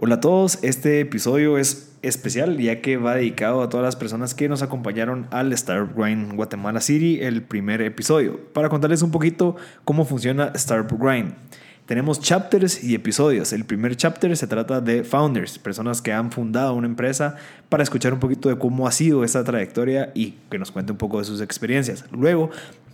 Hola a todos, este episodio es especial ya que va dedicado a todas las personas que nos acompañaron al Startup Grind Guatemala City, el primer episodio, para contarles un poquito cómo funciona Startup Grind. Tenemos chapters y episodios. El primer chapter se trata de founders, personas que han fundado una empresa, para escuchar un poquito de cómo ha sido esa trayectoria y que nos cuente un poco de sus experiencias. Luego,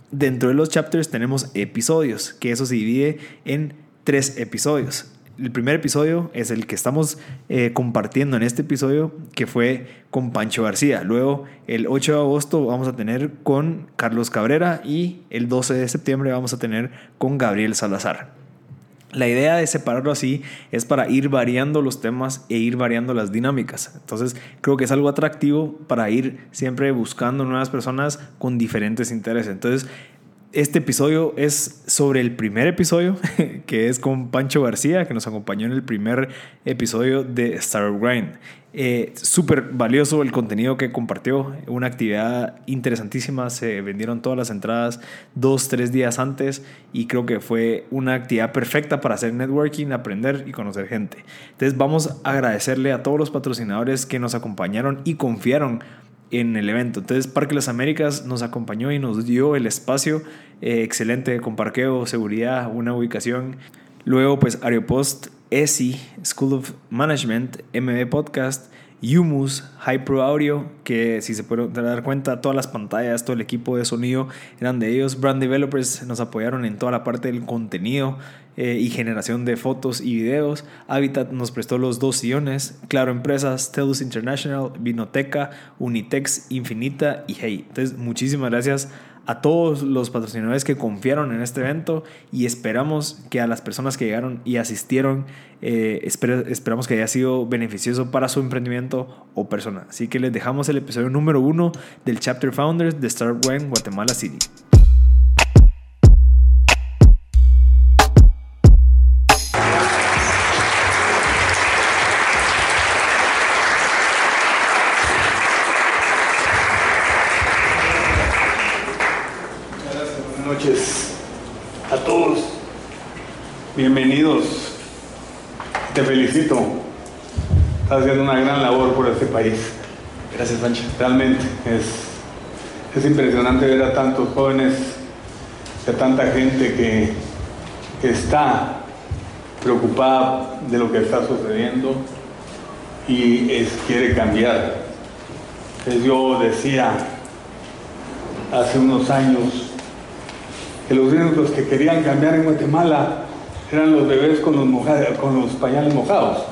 dentro de los chapters tenemos episodios, que eso se divide en tres episodios el primer episodio es el que estamos eh, compartiendo en este episodio, que fue con Pancho García. Luego, el 8 de agosto vamos a tener con Carlos Cabrera y el 12 de septiembre vamos a tener con Gabriel Salazar. La idea de separarlo así es para ir variando los temas e ir variando las dinámicas. Entonces creo que es algo atractivo para ir siempre buscando nuevas personas con diferentes intereses. Entonces este episodio es sobre el primer episodio, que es con Pancho García, que nos acompañó en el primer episodio de Star Grind. Eh, Súper valioso el contenido que compartió, una actividad interesantísima, se vendieron todas las entradas dos, tres días antes y creo que fue una actividad perfecta para hacer networking, aprender y conocer gente. Entonces vamos a agradecerle a todos los patrocinadores que nos acompañaron y confiaron en el evento. Entonces Parque Las Américas nos acompañó y nos dio el espacio eh, excelente con parqueo, seguridad, una ubicación. Luego pues Aeropost, ESI, School of Management, MB Podcast, Humus, Hypro Audio, que si se pueden dar cuenta, todas las pantallas, todo el equipo de sonido eran de ellos. Brand Developers nos apoyaron en toda la parte del contenido eh, y generación de fotos y videos. Habitat nos prestó los dos sillones. Claro Empresas, Telus International, Vinoteca, Unitex Infinita y Hey. Entonces, muchísimas gracias a todos los patrocinadores que confiaron en este evento y esperamos que a las personas que llegaron y asistieron, eh, esperamos que haya sido beneficioso para su emprendimiento o persona. Así que les dejamos el episodio número uno del Chapter Founders de Startup Guatemala City. Bienvenidos. Te felicito. Estás haciendo una gran labor por este país. Gracias, Pancho. Realmente es, es impresionante ver a tantos jóvenes, a tanta gente que, está preocupada de lo que está sucediendo y es, quiere cambiar. yo decía hace unos años que los únicos que querían cambiar en Guatemala eran los bebés con los, con los pañales mojados.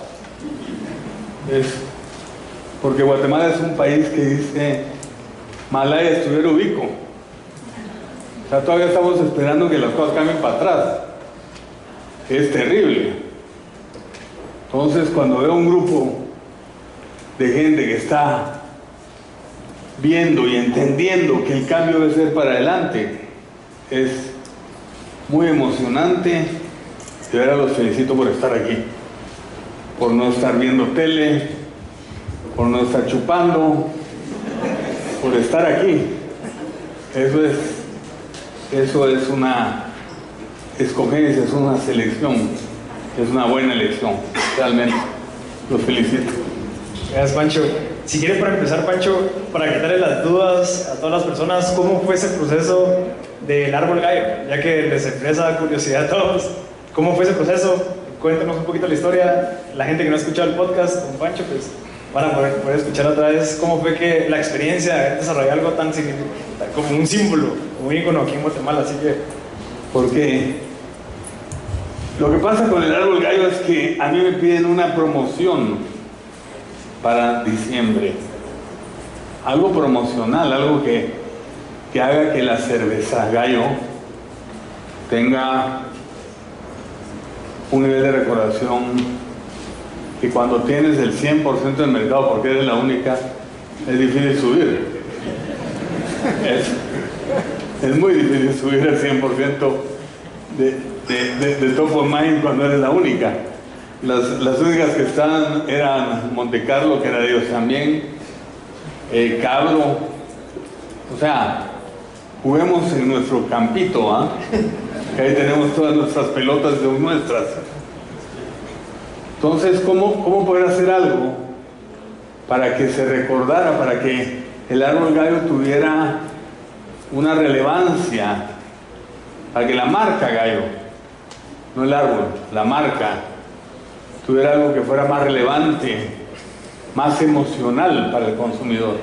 porque Guatemala es un país que dice, Malaya estuviera ubico. O sea, todavía estamos esperando que las cosas cambien para atrás. Es terrible. Entonces, cuando veo un grupo de gente que está viendo y entendiendo que el cambio debe ser para adelante, es muy emocionante de verdad los felicito por estar aquí, por no estar viendo tele, por no estar chupando, por estar aquí. Eso es, eso es una escogencia, es una selección, es una buena elección, realmente. Los felicito. Gracias, Pancho. Si quiere para empezar, Pancho, para quitarle las dudas a todas las personas, ¿cómo fue ese proceso del árbol gallo? Ya que les expresa curiosidad a todos. ¿Cómo fue ese proceso? Cuéntanos un poquito la historia. La gente que no ha escuchado el podcast con Pancho, pues van a poder, escuchar otra vez cómo fue que la experiencia de algo tan como un símbolo, un ícono aquí en Guatemala. Así que. Porque lo que pasa con el árbol gallo es que a mí me piden una promoción para diciembre. Algo promocional, algo que, que haga que la cerveza gallo tenga un nivel de recordación que cuando tienes el 100% del mercado, porque eres la única, es difícil subir. Es, muy difícil subir el 100% de, de, top of mind cuando eres la única. Las, únicas que estaban eran Monte Carlo, que era de ellos también, eh, Cabro. O sea, juguemos en nuestro campito, ¿ah? Ahí tenemos todas nuestras pelotas de nuestras. Entonces, ¿cómo, ¿cómo poder hacer algo para que se recordara, para que el árbol gallo tuviera una relevancia, para que la marca gallo, no el árbol, la marca, tuviera algo que fuera más relevante, más emocional para el consumidor?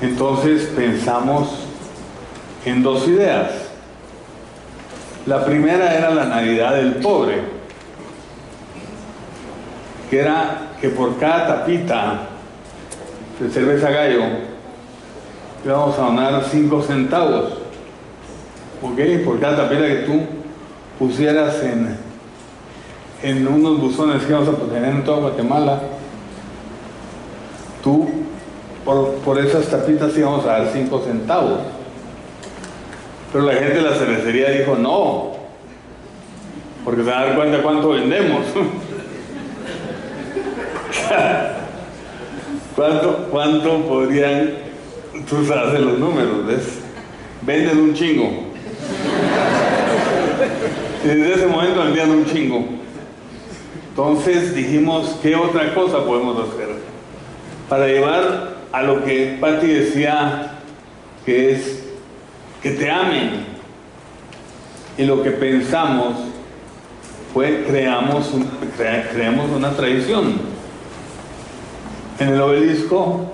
Entonces pensamos en dos ideas. La primera era la Navidad del pobre, que era que por cada tapita de cerveza gallo íbamos a donar 5 centavos, ¿ok? Por cada tapita que tú pusieras en, en unos buzones que vamos a tener en toda Guatemala, tú por, por esas tapitas íbamos a dar 5 centavos. Pero la gente de la cervecería dijo no, porque se van a dar cuenta cuánto vendemos. ¿Cuánto, ¿Cuánto podrían, tú sabes los números, ¿ves? Venden un chingo. Y desde ese momento vendían un chingo. Entonces dijimos, ¿qué otra cosa podemos hacer? Para llevar a lo que Patti decía, que es que te amen. Y lo que pensamos fue creamos, creamos una tradición. En el obelisco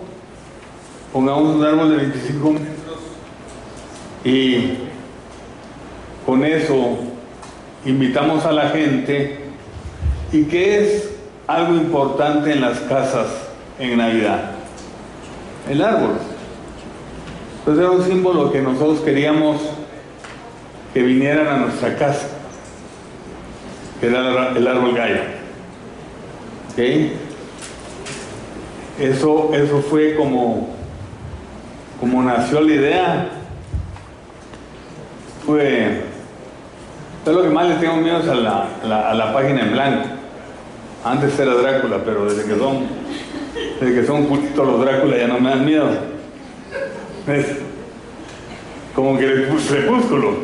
pongamos un árbol de 25 metros y con eso invitamos a la gente y que es algo importante en las casas en Navidad. El árbol. Entonces era un símbolo que nosotros queríamos que vinieran a nuestra casa, que era el árbol gallo. Eso, eso fue como, como nació la idea. Fue, lo que más le tengo miedo es a la, a la página en blanco. Antes era Drácula, pero desde que son, desde que son todos los Drácula ya no me dan miedo. Es como que el crepúsculo.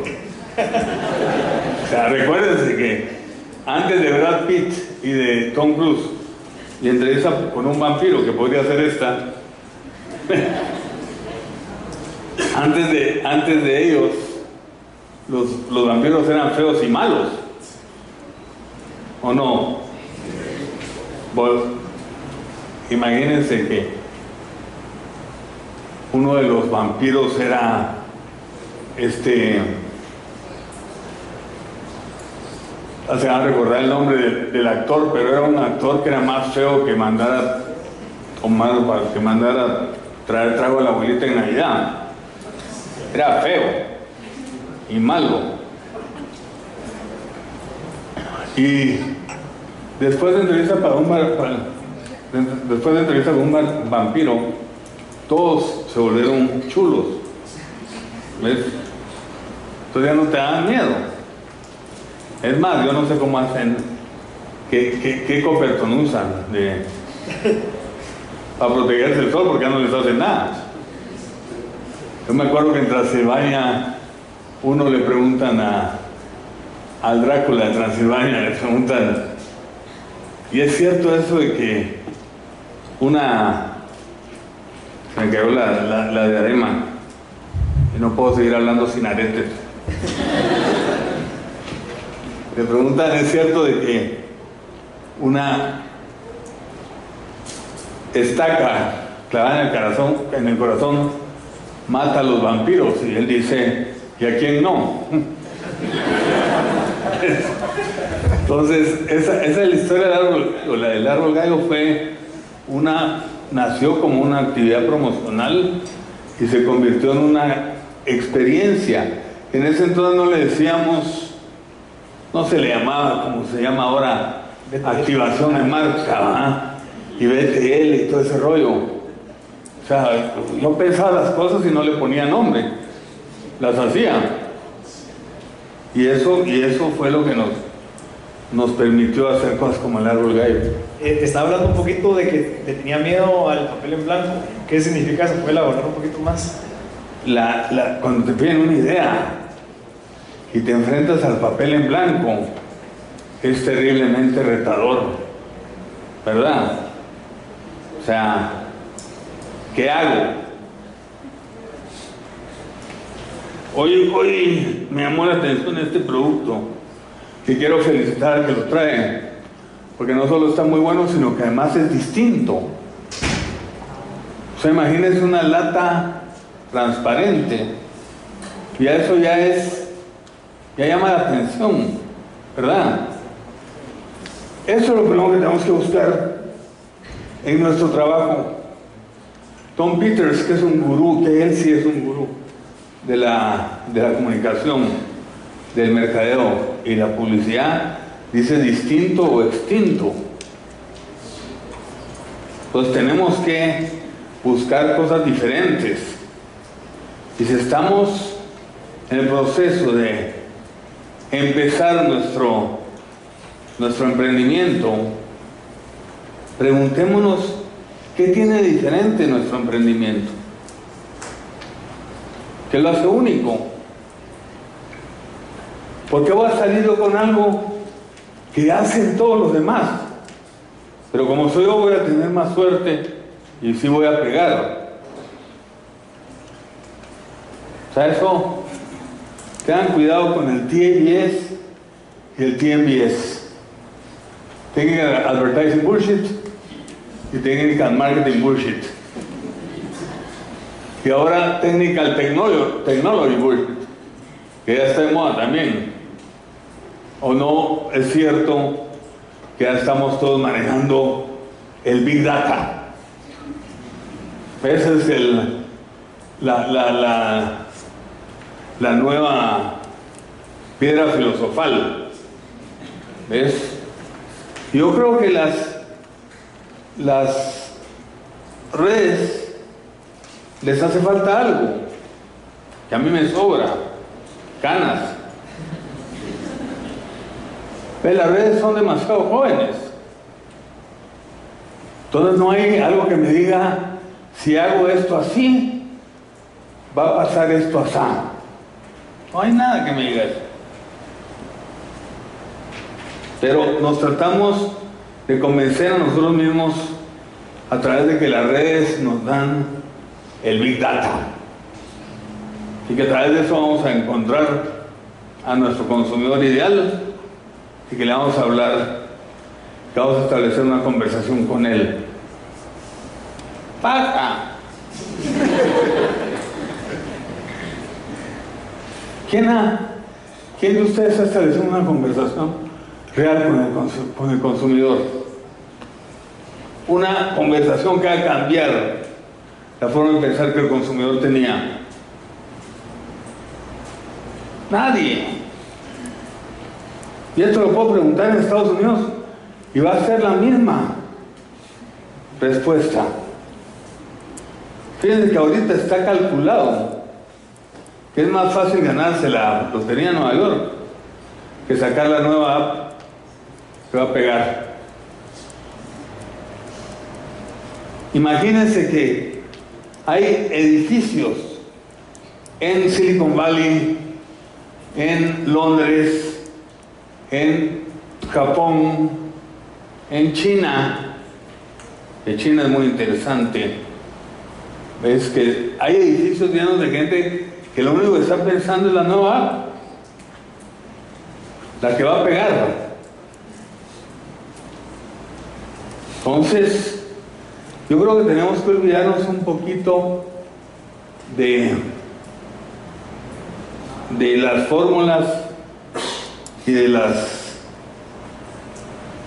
O sea, recuérdense que antes de Brad Pitt y de Tom Cruise, y entrevista con un vampiro, que podría ser esta, antes de, antes de ellos, los, los vampiros eran feos y malos. ¿O no? imagínense que uno de los vampiros era este se va a recordar el nombre del, actor, pero era un actor que era más feo que mandara tomar, que mandara traer trago a la abuelita en Navidad. Era feo y malo. Y después de entrevista para un después de entrevista con un vampiro, todos se volvieron chulos. ¿Ves? Entonces ya no te dan miedo. Es más, yo no sé cómo hacen, qué, qué, qué copertón usan de, para protegerse del sol porque ya no les hacen nada. Yo me acuerdo que en Transilvania uno le preguntan a, al Drácula de Transilvania, le preguntan, ¿y es cierto eso de que una me cayó la, la, la y no puedo seguir hablando sin aretes. Le preguntan, ¿es cierto de que una estaca clavada en el corazón, en el corazón mata a los vampiros? Y él dice, ¿y a quién no? Entonces, esa, esa es la historia del árbol, la del árbol gallo fue una nació como una actividad promocional y se convirtió en una experiencia. En ese entonces no le decíamos, no se le llamaba como se llama ahora, activación de marca y BTL y todo ese rollo. O sea, yo pensaba las cosas y no le ponía nombre, las hacía. Y eso, y eso fue lo que nos, nos permitió hacer cosas como el árbol gallo. Eh, te estaba hablando un poquito de que te tenía miedo al papel en blanco. ¿Qué significa? ¿Se puede elaborar un poquito más? La, cuando te piden una idea y te enfrentas al papel en blanco, es terriblemente retador, ¿verdad? O sea, ¿qué hago? Hoy, hoy me llamó la atención este producto y quiero felicitar al que lo trae, porque no solo está muy bueno, sino que además es distinto. O sea, imagínense una lata transparente, y eso ya es, ya llama la atención, ¿verdad? Eso es lo primero que tenemos que buscar en nuestro trabajo. Tom Peters, que es un gurú, que él sí es un gurú de la, de la comunicación, del mercadeo y la publicidad, dice distinto o extinto. Entonces tenemos que buscar cosas diferentes. Y si estamos en el proceso de empezar nuestro, nuestro emprendimiento, preguntémonos qué tiene diferente nuestro emprendimiento. ¿Qué lo hace único? ¿Por qué voy a salir con algo que hacen todos los demás? Pero como soy yo voy a tener más suerte y sí voy a pegar. O sea, eso, tengan cuidado con el TABS y el TMBS. Technical Advertising Bullshit y Technical Marketing Bullshit. Y ahora Technical Technology, technology Bullshit, que ya está de moda también. ¿O no es cierto que ya estamos todos manejando el Big Data? Esa es el, la, la, la, nueva piedra filosofal. ¿Ves? Yo creo que las, las redes les hace falta algo, que a mí me sobra, canas. ¿Ves? Las redes son demasiado jóvenes. Entonces no hay algo que me diga, si hago esto así, va a pasar esto así. No hay nada que me diga eso. Pero nos tratamos de convencer a nosotros mismos a través de que las redes nos dan el Big Data. Y que a través de eso vamos a encontrar a nuestro consumidor ideal y que le vamos a hablar, que vamos a establecer una conversación con él. ¡Paja! ¿Quién, ha, ¿Quién de ustedes ha establecido una conversación real con el, con el consumidor? Una conversación que haga cambiar la forma de pensar que el consumidor tenía. Nadie. Y esto lo puedo preguntar en Estados Unidos y va a ser la misma respuesta. Fíjense que ahorita está calculado que es más fácil ganarse la lotería en Nueva York que sacar la nueva app que va a pegar. Imagínense que hay edificios en Silicon Valley, en Londres, en Japón, en China, que China es muy interesante, ves que hay edificios llenos de gente que lo único que está pensando es la nueva la que va a pegar. Entonces, yo creo que tenemos que olvidarnos un poquito de, de las fórmulas y de las,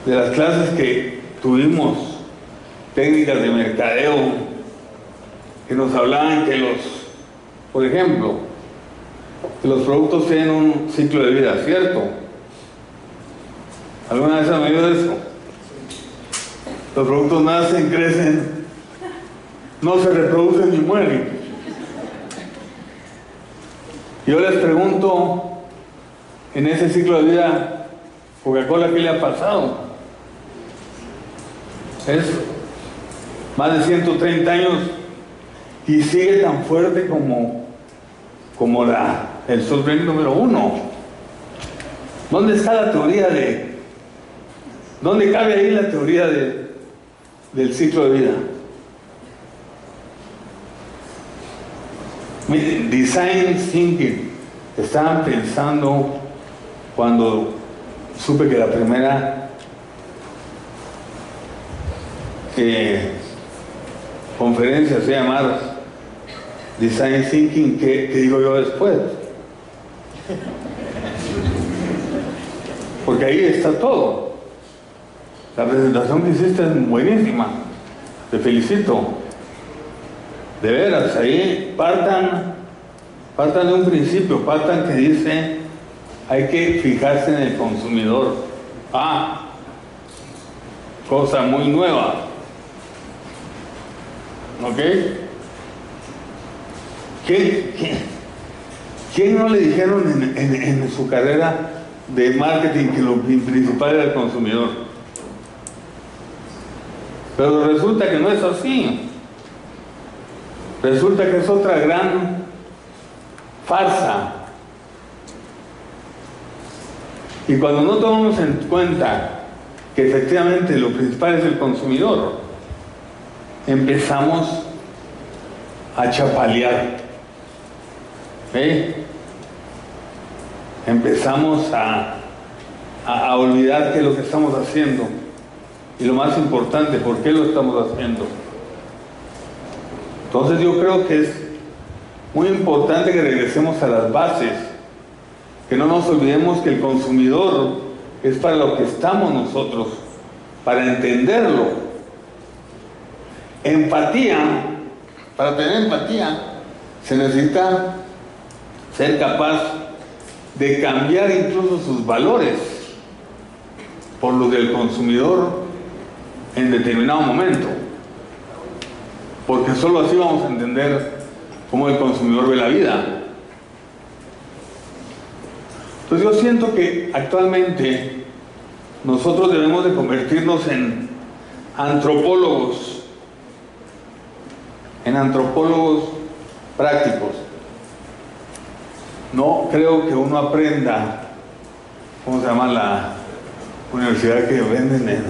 de las clases que tuvimos, técnicas de mercadeo, que nos hablaban que los, por ejemplo, que los productos tienen un ciclo de vida, ¿cierto? ¿Alguna vez han oído eso? Los productos nacen, crecen, no se reproducen ni mueren. Yo les pregunto, en ese ciclo de vida, Coca-Cola, ¿qué le ha pasado? Es más de 130 años y sigue tan fuerte como, como la, el soft drink número uno. ¿Dónde está la teoría de ¿Dónde cabe ahí la teoría de, del ciclo de vida? Miren, design thinking. Estaban pensando cuando supe que la primera eh, conferencia se llama Design Thinking, ¿qué, ¿qué digo yo después? Porque ahí está todo. La presentación que hiciste es buenísima. Te felicito. De veras, ahí partan, partan de un principio, partan que dice, hay que fijarse en el consumidor. Ah, cosa muy nueva. ¿Ok? ¿Quién, quién, no le dijeron en su carrera de marketing que lo principal era el consumidor? Pero resulta que no es así. Resulta que es otra gran farsa. Y cuando no tomamos en cuenta que efectivamente lo principal es el consumidor, empezamos a chapalear. ¿Ve? Empezamos a, a olvidar qué es lo que estamos haciendo. Y lo más importante, ¿por qué lo estamos haciendo? Entonces yo creo que es muy importante que regresemos a las bases, que no nos olvidemos que el consumidor es para lo que estamos nosotros, para entenderlo. Empatía, para tener empatía, se necesita ser capaz de cambiar incluso sus valores por los del consumidor en determinado momento. Porque solo así vamos a entender cómo el consumidor ve la vida. Entonces yo siento que actualmente nosotros debemos de convertirnos en antropólogos, en antropólogos prácticos. No creo que uno aprenda, ¿cómo se llama la universidad que venden en-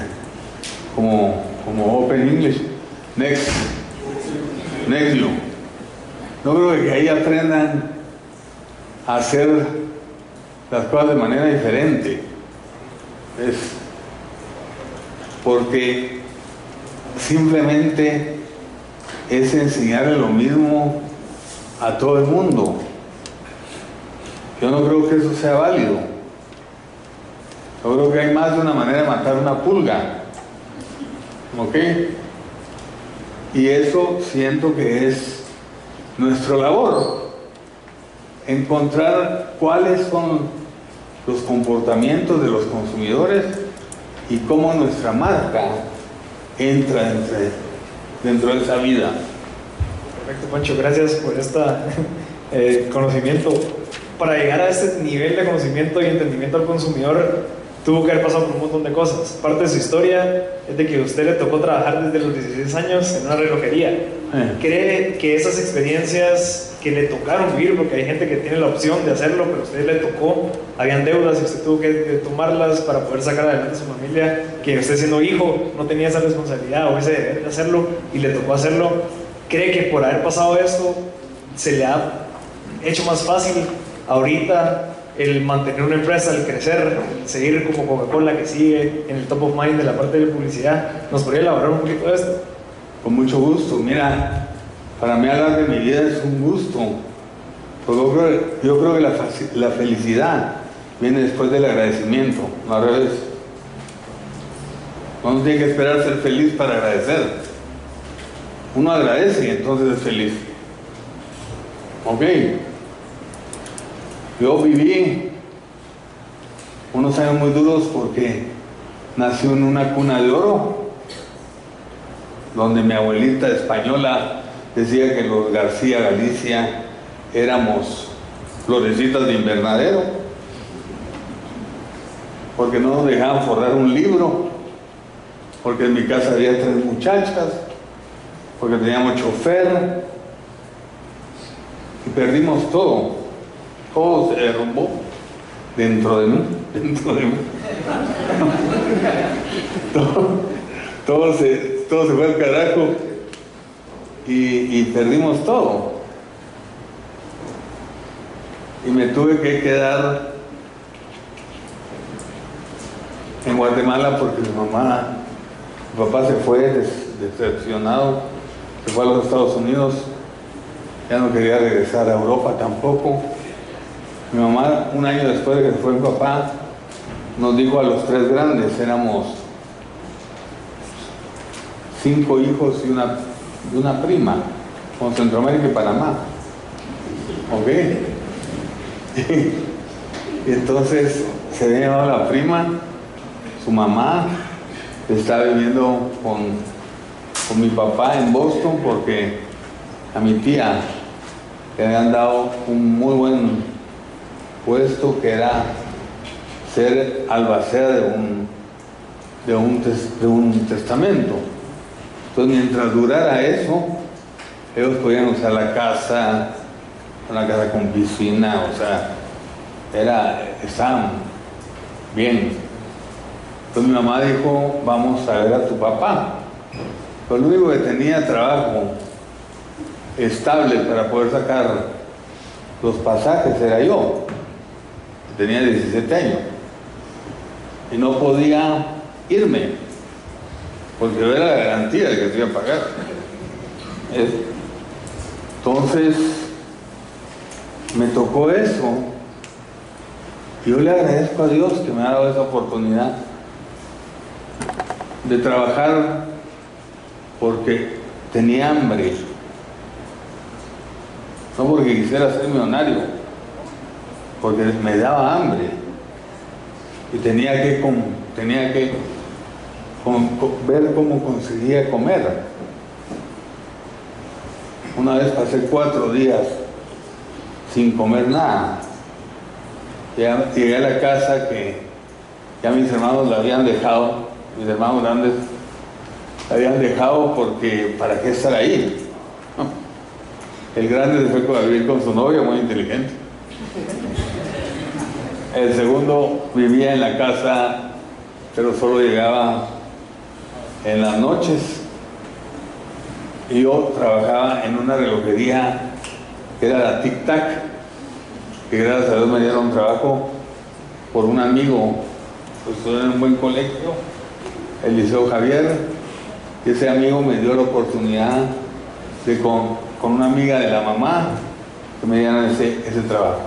como, como Open English? Next. Nextio. No creo que ahí aprendan a hacer las cosas de manera diferente. Es porque simplemente es enseñarle lo mismo a todo el mundo. Yo no creo que eso sea válido. Yo creo que hay más de una manera de matar una pulga. ¿Ok? Y eso siento que es nuestra labor. Encontrar cuáles son los comportamientos de los consumidores y cómo nuestra marca entra dentro de esa vida. Perfecto, Pancho, gracias por este conocimiento. Para llegar a este nivel de conocimiento y entendimiento al consumidor, tuvo que haber pasado por un montón de cosas. Parte de su historia es de que a usted le tocó trabajar desde los 16 años en una relojería. Eh. ¿Cree que esas experiencias que le tocaron vivir, porque hay gente que tiene la opción de hacerlo, pero a usted le tocó, habían deudas y usted tuvo que eh, tomarlas para poder sacar adelante a su familia, que usted siendo hijo no tenía esa responsabilidad o ese deber de hacerlo y le tocó hacerlo, ¿cree que por haber pasado esto se le ha hecho más fácil ahorita el mantener una empresa, el crecer, seguir como Coca-Cola que sigue en el top of mind de la parte de publicidad? ¿Nos podría elaborar un poquito de esto? Con mucho gusto. Mira, para mí hablar de mi vida es un gusto. Yo creo, yo creo que la, la felicidad viene después del agradecimiento, no al revés. Uno tiene que esperar ser feliz para agradecer. Uno agradece y entonces es feliz. Ok. Yo viví unos años muy duros porque nací en una cuna de oro donde mi abuelita española decía que los García Galicia éramos florecitas de invernadero, porque no nos dejaban forrar un libro, porque en mi casa había tres muchachas, porque teníamos chofer, y perdimos todo, todo se derrumbó dentro de mí, dentro de mí. todo, se, todo se fue al carajo y, perdimos todo. Y me tuve que quedar en Guatemala porque mi mamá, mi papá se fue decepcionado, se fue a los Estados Unidos, ya no quería regresar a Europa tampoco. Mi mamá, un año después de que se fue mi papá, nos dijo a los tres grandes, éramos cinco hijos y una, y una prima, con Centroamérica y Panamá. ¿Ok? entonces se había llevado la prima, su mamá estaba viviendo con, con mi papá en Boston porque a mi tía le habían dado un muy buen puesto que era ser albacea de un, de un, de un testamento. Entonces, mientras durara eso, ellos podían usar la casa, una casa con piscina, o sea, era, estaban bien. Entonces mi mamá dijo, vamos a ver a tu papá. Pero lo único que tenía trabajo estable para poder sacar los pasajes era yo. Tenía 17 años. Y no podía irme, porque era la garantía de que se iba a pagar. Entonces, me tocó eso. Yo le agradezco a Dios que me ha dado esa oportunidad de trabajar porque tenía hambre. No porque quisiera ser millonario, porque me daba hambre. Y tenía que, tenía que ver cómo conseguía comer. Una vez pasé cuatro días sin comer nada. Llegué a la casa que ya mis hermanos la habían dejado, mis hermanos grandes la habían dejado porque ¿para qué estar ahí? El grande se fue a vivir con su novia, muy inteligente. El segundo vivía en la casa, pero solo llegaba en las noches. Yo trabajaba en una relojería que era la Tic Tac, que gracias a Dios me dieron trabajo por un amigo, pues estuve en un buen colegio, el Liceo Javier, y ese amigo me dio la oportunidad de con, con una amiga de la mamá que me dieran ese, ese trabajo.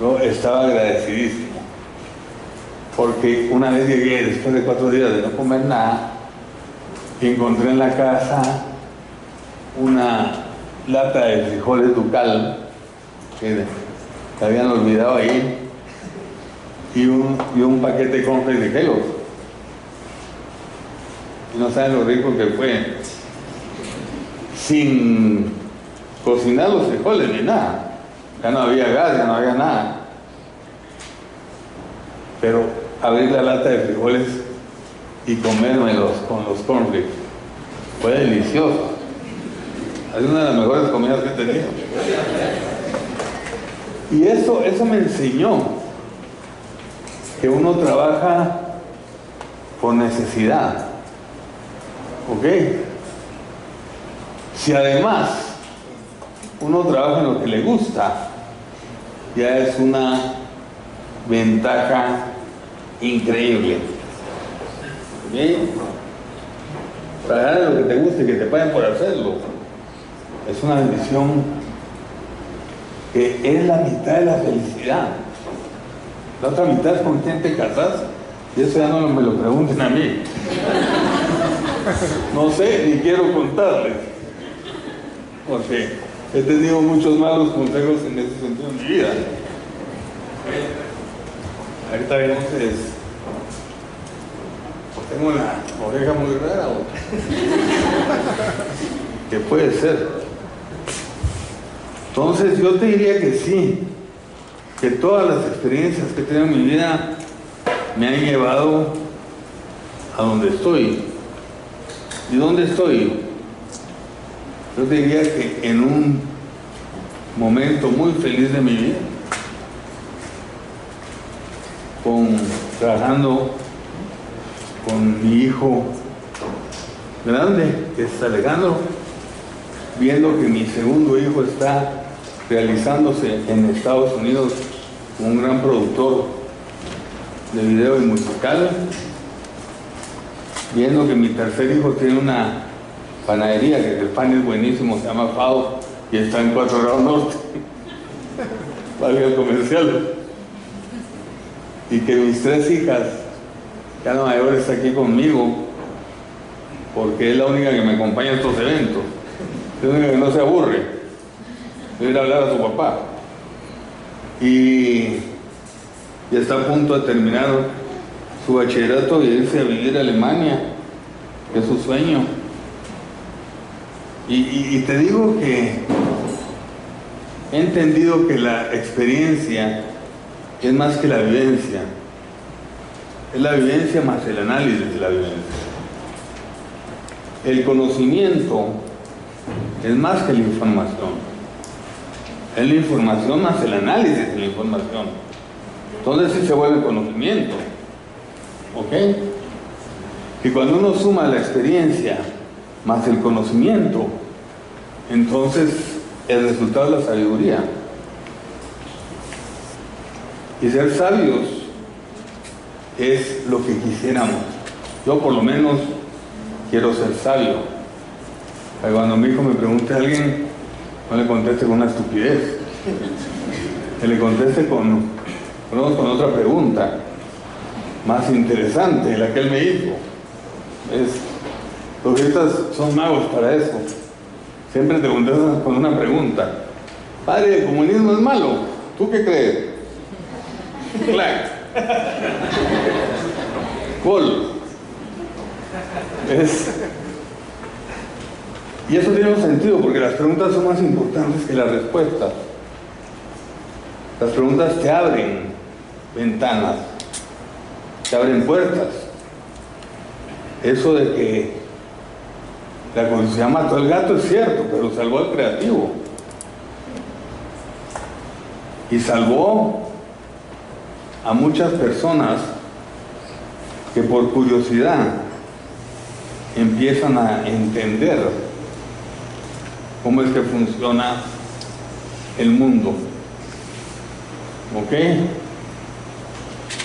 Yo estaba agradecidísimo, porque una vez llegué, después de cuatro días de no comer nada, encontré en la casa una lata de frijoles ducal que habían olvidado ahí y un, y un paquete de confres de gelos. Y no saben lo rico que fue. Sin cocinar los frijoles ni nada. Ya no había gas, ya no había nada. Pero abrir la lata de frijoles y comérmelos con los cornflakes fue delicioso. Es una de las mejores comidas que he tenido. Y eso, eso me enseñó que uno trabaja por necesidad. ¿Ok? Si además uno trabaja en lo que le gusta, ya es una ventaja increíble. ¿Ok? Trabajar en lo que te guste y que te paguen por hacerlo es una bendición que es la mitad de la felicidad. La otra mitad es con quien te casas y eso ya no me lo pregunten a mí. No sé ni quiero contarles. Porque he tenido muchos malos consejos en ese sentido en mi vida. Ahorita entonces pues tengo una oreja muy rara. que puede ser. Entonces yo te diría que sí, que todas las experiencias que tengo en mi vida me han llevado a donde estoy. ¿Y dónde estoy? Yo te diría que en un momento muy feliz de mi vida. Con, trabajando con mi hijo grande, que es Alejandro, viendo que mi segundo hijo está realizándose en Estados Unidos un gran productor de video y musical, viendo que mi tercer hijo tiene una panadería, que el pan es buenísimo, se llama Fado y está en 4 grados norte, valga el comercial, y que mis tres hijas, ya la mayor está aquí conmigo, porque es la única que me acompaña a estos eventos, es la única que no se aburre de ir a hablar a su papá. Y, está a punto de terminar su bachillerato y irse a vivir a Alemania, es su sueño. Y te digo que he entendido que la experiencia es más que la vivencia. Es la vivencia más el análisis de la vivencia. El conocimiento es más que la información. Es la información más el análisis de la información. Entonces sí se vuelve conocimiento. ¿Ok? Y cuando uno suma la experiencia más el conocimiento, entonces el resultado es la sabiduría. Y ser sabios es lo que quisiéramos. Yo por lo menos quiero ser sabio. Cuando mi hijo me pregunte a alguien, no le conteste con una estupidez. Que le conteste con, con, con otra pregunta más interesante, la que él me hizo. Es, los jesuitas son magos para eso. Siempre te contestan con una pregunta. Padre, ¿el comunismo es malo? ¿Tú qué crees? Clac. Gol. Es... Y eso tiene un sentido porque las preguntas son más importantes que las respuestas. Las preguntas te abren ventanas, te abren puertas. Eso de que la curiosidad mató al gato es cierto, pero salvó al creativo. Y salvó a muchas personas que por curiosidad empiezan a entender cómo es que funciona el mundo. ¿Ok?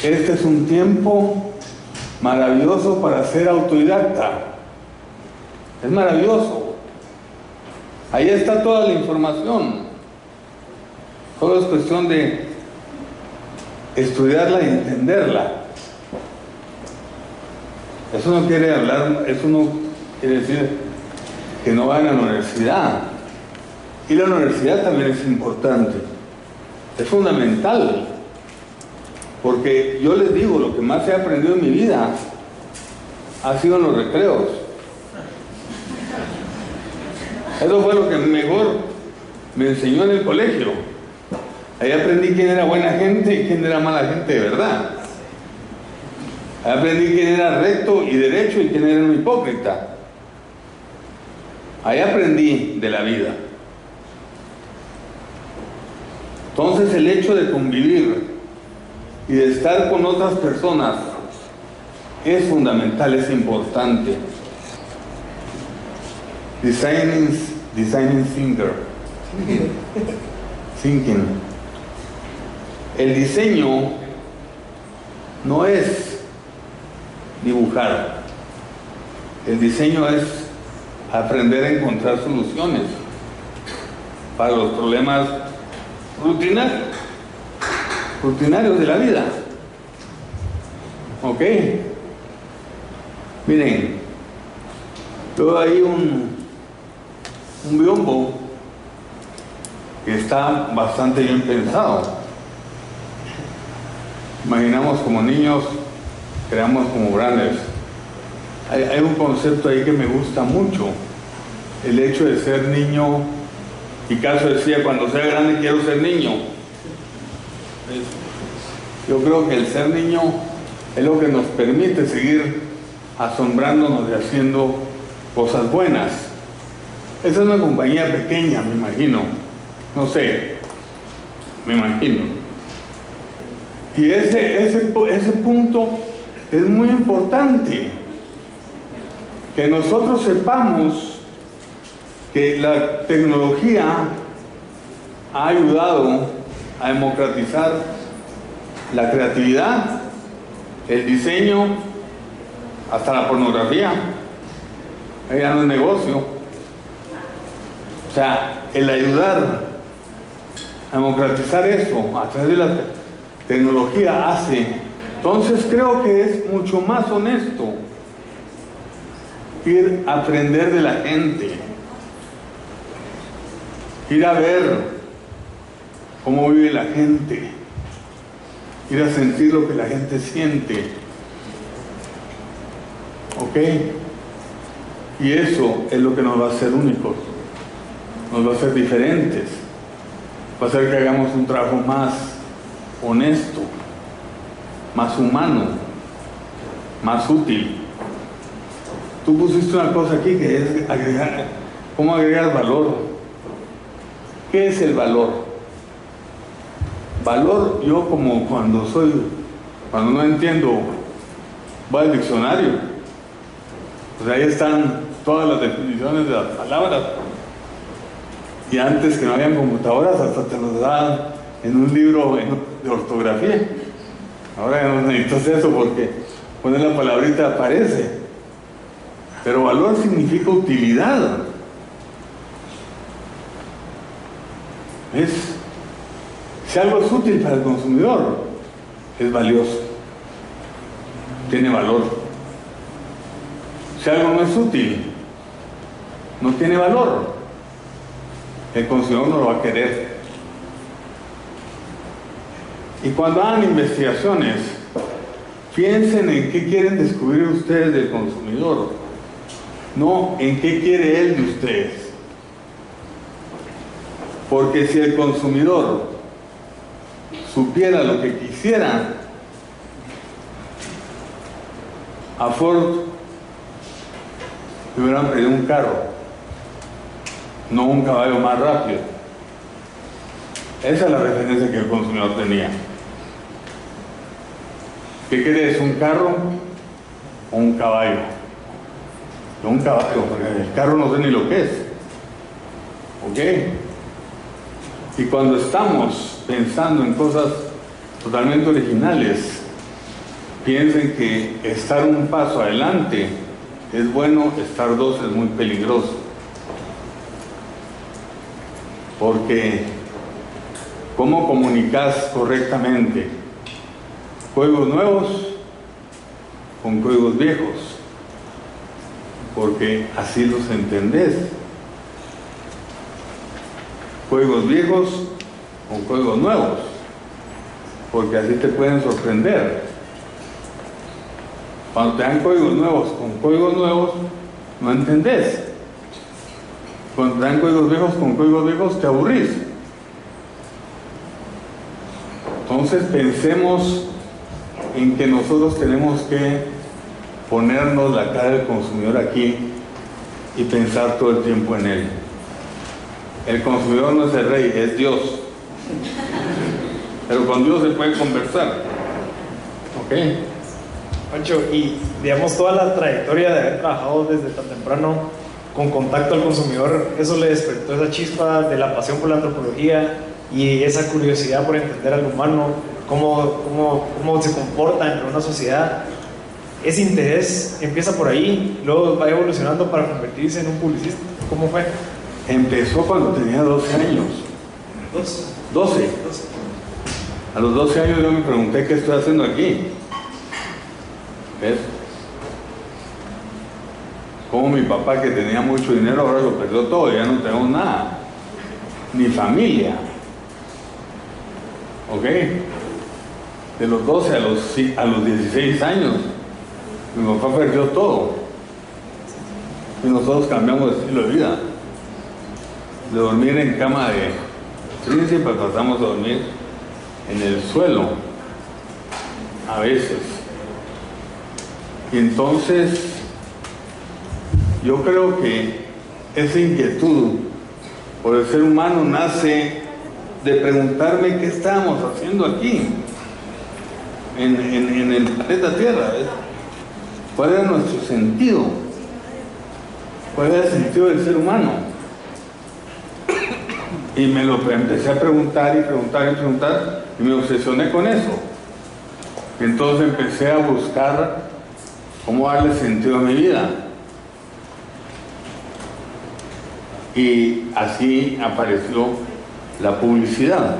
Este es un tiempo maravilloso para ser autodidacta. Es maravilloso. Ahí está toda la información. Solo es cuestión de estudiarla y entenderla. Eso no quiere hablar, eso no quiere decir que no vayan a la universidad. Y la universidad también es importante. Es fundamental. Porque yo les digo, lo que más he aprendido en mi vida ha sido en los recreos. Eso fue lo que mejor me enseñó en el colegio. Ahí aprendí quién era buena gente y quién era mala gente de verdad. Ahí aprendí quién era recto y derecho y quién era un hipócrita. Ahí aprendí de la vida. Entonces el hecho de convivir y de estar con otras personas es fundamental, es importante. Designing, designing thinker. Thinking. El diseño no es dibujar. El diseño es aprender a encontrar soluciones para los problemas rutinarios, rutinarios de la vida. ¿Ok? Miren, veo ahí un, un biombo que está bastante bien pensado. Imaginamos como niños, creamos como grandes. Hay, un concepto ahí que me gusta mucho, el hecho de ser niño, Picasso decía, cuando sea grande quiero ser niño. Yo creo que el ser niño es lo que nos permite seguir asombrándonos y haciendo cosas buenas. Esa es una compañía pequeña, me imagino. No sé, me imagino. Y ese, ese, ese punto es muy importante, que nosotros sepamos que la tecnología ha ayudado a democratizar la creatividad, el diseño, hasta la pornografía. Ella no es negocio. O sea, el ayudar a democratizar eso a través de la tecnología hace. Entonces creo que es mucho más honesto ir a aprender de la gente, ir a ver cómo vive la gente, ir a sentir lo que la gente siente. ¿Ok? Y eso es lo que nos va a hacer únicos, nos va a hacer diferentes, va a hacer que hagamos un trabajo más honesto, más humano, más útil. Tú pusiste una cosa aquí que es agregar, ¿cómo agregar valor? ¿Qué es el valor? Valor, yo como cuando soy, cuando no entiendo, voy al diccionario. Pues ahí están todas las definiciones de las palabras. Y antes que no habían computadoras, hasta te los daban en un libro ortografía. Ahora no necesitas eso porque poner la palabrita aparece. Pero valor significa utilidad. Es si algo es útil para el consumidor, es valioso, tiene valor. Si algo no es útil, no tiene valor, el consumidor no lo va a querer. Y cuando hagan investigaciones, piensen en qué quieren descubrir ustedes del consumidor, no en qué quiere él de ustedes. Porque si el consumidor supiera lo que quisiera, a Ford le hubieran pedido un carro, no un caballo más rápido. Esa es la referencia que el consumidor tenía. ¿Qué querés? ¿Un carro o un caballo? un caballo, porque el carro no sé ni lo que es. ¿Ok? Y cuando estamos pensando en cosas totalmente originales, piensen que estar un paso adelante es bueno, estar dos es muy peligroso. Porque, ¿cómo comunicas correctamente? Juegos nuevos con juegos viejos, porque así los entendés. Juegos viejos con códigos nuevos, porque así te pueden sorprender. Cuando te dan códigos nuevos con códigos nuevos, no entendés. Cuando te dan códigos viejos con códigos viejos, te aburrís. Entonces pensemos en que nosotros tenemos que ponernos la cara del consumidor aquí y pensar todo el tiempo en él. El consumidor no es el rey, es Dios. Pero con Dios se puede conversar. ¿Ok? Pancho, y digamos toda la trayectoria de haber trabajado desde tan temprano con contacto al consumidor, eso le despertó esa chispa de la pasión por la antropología y esa curiosidad por entender al humano, cómo, cómo, cómo se comporta entre una sociedad. Ese interés empieza por ahí, luego va evolucionando para convertirse en un publicista. ¿Cómo fue? Empezó cuando tenía 12 años. ¿12? 12. A los 12 años yo me pregunté qué estoy haciendo aquí. ¿Ves? Como mi papá que tenía mucho dinero ahora lo perdió todo, ya no tengo nada. Ni familia. ¿Ok? De los 12 a los, a los 16 años, mi papá perdió todo. Y nosotros cambiamos de estilo de vida. De dormir en cama de siempre pasamos a dormir en el suelo, a veces. Y entonces, yo creo que esa inquietud por el ser humano nace de preguntarme qué estamos haciendo aquí. En, el planeta Tierra. ¿Cuál era nuestro sentido? ¿Cuál era el sentido del ser humano? Y me lo empecé a preguntar y preguntar y preguntar y me obsesioné con eso. Entonces empecé a buscar cómo darle sentido a mi vida. Y así apareció la publicidad.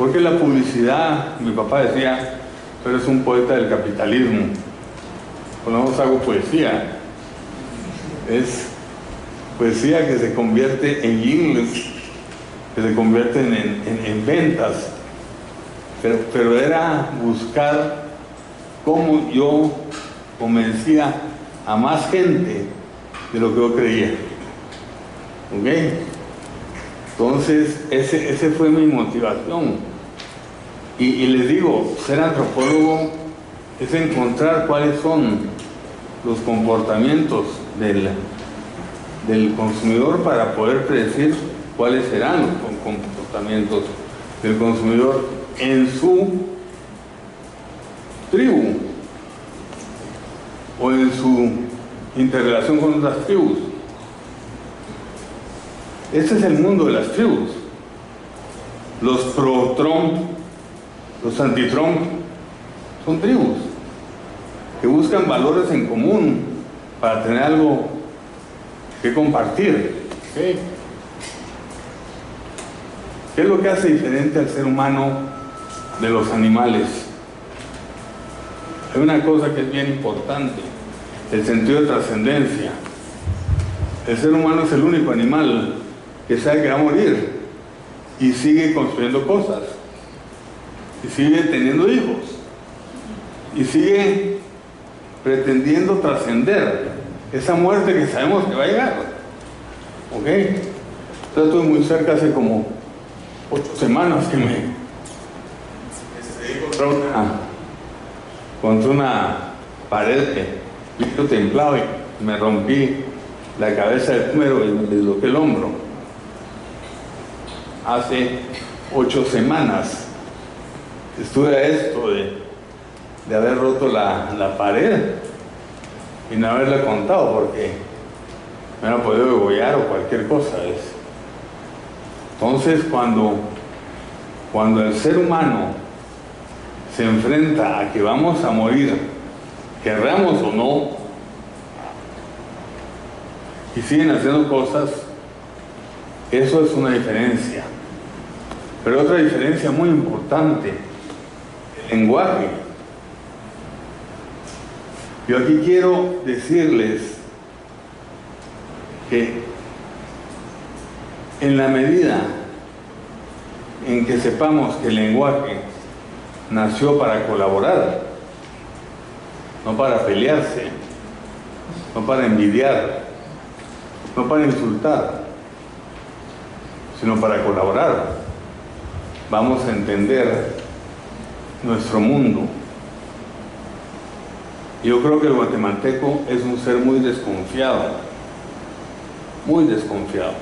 Porque la publicidad, mi papá decía, pero es un poeta del capitalismo. Ponemos hago poesía. Es poesía que se convierte en jingles, que se convierten en, en ventas. Pero, era buscar cómo yo convencía a más gente de lo que yo creía. ¿Ok? Entonces, ese, ese fue mi motivación. Y, les digo, ser antropólogo es encontrar cuáles son los comportamientos del, del consumidor para poder predecir cuáles serán los comportamientos del consumidor en su tribu o en su interrelación con otras tribus. Este es el mundo de las tribus. Los pro-Trump, los anti-Trump, son tribus que buscan valores en común para tener algo que compartir. ¿Okay? ¿Qué es lo que hace diferente al ser humano de los animales? Hay una cosa que es bien importante, el sentido de trascendencia. El ser humano es el único animal que sabe que va a morir y sigue construyendo cosas, y sigue teniendo hijos, y sigue pretendiendo trascender esa muerte que sabemos que va a llegar. ¿Ok? Yo estuve muy cerca hace como ocho semanas que me contra una, contra una pared que visto templado y me rompí la cabeza del número y me desloqué el hombro. Hace ocho semanas estuve a esto de, haber roto la, pared y no haberla contado porque me hubiera podido degollar o cualquier cosa. Entonces cuando, cuando el ser humano se enfrenta a que vamos a morir, querramos o no, y siguen haciendo cosas, eso es una diferencia. Pero otra diferencia muy importante, lenguaje. Yo aquí quiero decirles que en la medida en que sepamos que el lenguaje nació para colaborar, no para pelearse, no para envidiar, no para insultar, sino para colaborar, vamos a entender nuestro mundo. Yo creo que el guatemalteco es un ser muy desconfiado, muy desconfiado.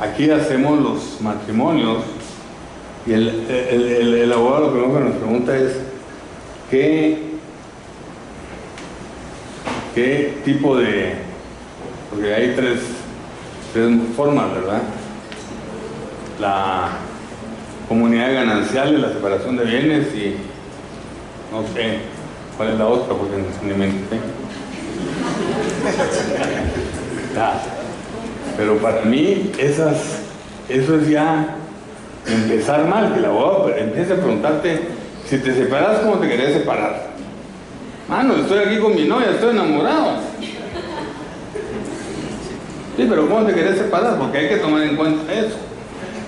Aquí hacemos los matrimonios y el, el, el, el, abogado lo primero que nos pregunta es qué, qué tipo de, porque hay tres, tres formas, ¿verdad? La comunidad ganancial, la separación de bienes y no sé cuál es la otra porque no me inventé. Pero para mí esas, eso es ya empezar mal, que el abogado empiece a preguntarte si te separas, ¿cómo te querés separar? Mano, estoy aquí con mi novia, estoy enamorado. Sí, pero ¿cómo te querés separar? Porque hay que tomar en cuenta eso.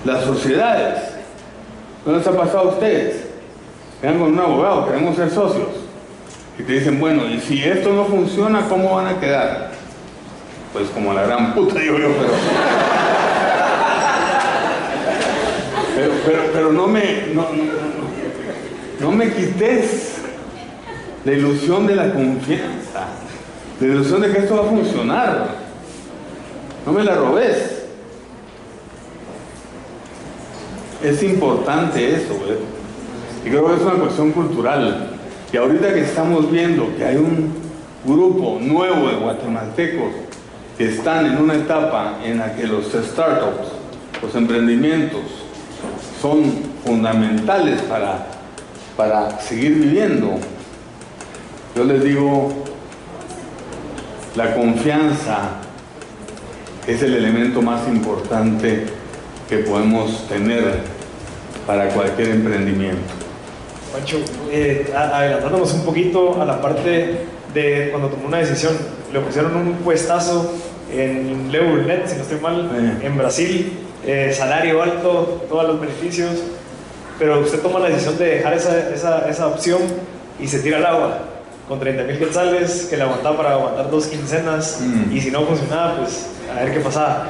Las sociedades. ¿No les ha pasado a ustedes? Vean con un abogado, queremos ser socios. Y te dicen, bueno, y si esto no funciona, ¿cómo van a quedar? Pues como la gran puta, digo yo, pero... Pero, pero, no, me, no, no, no, me quites la ilusión de la confianza, la ilusión de que esto va a funcionar. No me la robes. Es importante eso, ¿eh? y creo que es una cuestión cultural. Y ahorita que estamos viendo que hay un grupo nuevo de guatemaltecos que están en una etapa en la que los startups, los emprendimientos, son fundamentales para, para seguir viviendo. Yo les digo, la confianza es el elemento más importante que podemos tener para cualquier emprendimiento. Pancho, eh, adelantándonos un poquito a la parte de cuando tomó una decisión, le ofrecieron un puestazo en Net, si no estoy mal, en Brasil, eh, salario alto, todos los beneficios, pero usted toma la decisión de dejar esa, esa, esa opción y se tira al agua con 30 mil quetzales que le aguantaba para aguantar dos quincenas mm. y si no funcionaba, pues a ver qué pasaba.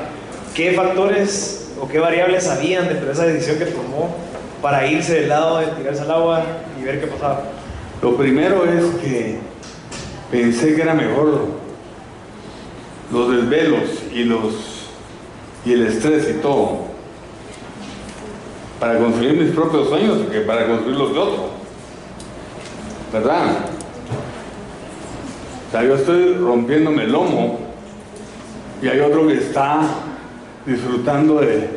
¿Qué factores o qué variables habían dentro de esa decisión que tomó para irse del lado de tirarse al agua y ver qué pasaba? Lo primero es que pensé que era mejor los desvelos y, los, y el estrés y todo para construir mis propios sueños que para construir los de otro. ¿Verdad? O sea, yo estoy rompiéndome el lomo y hay otro que está disfrutando de,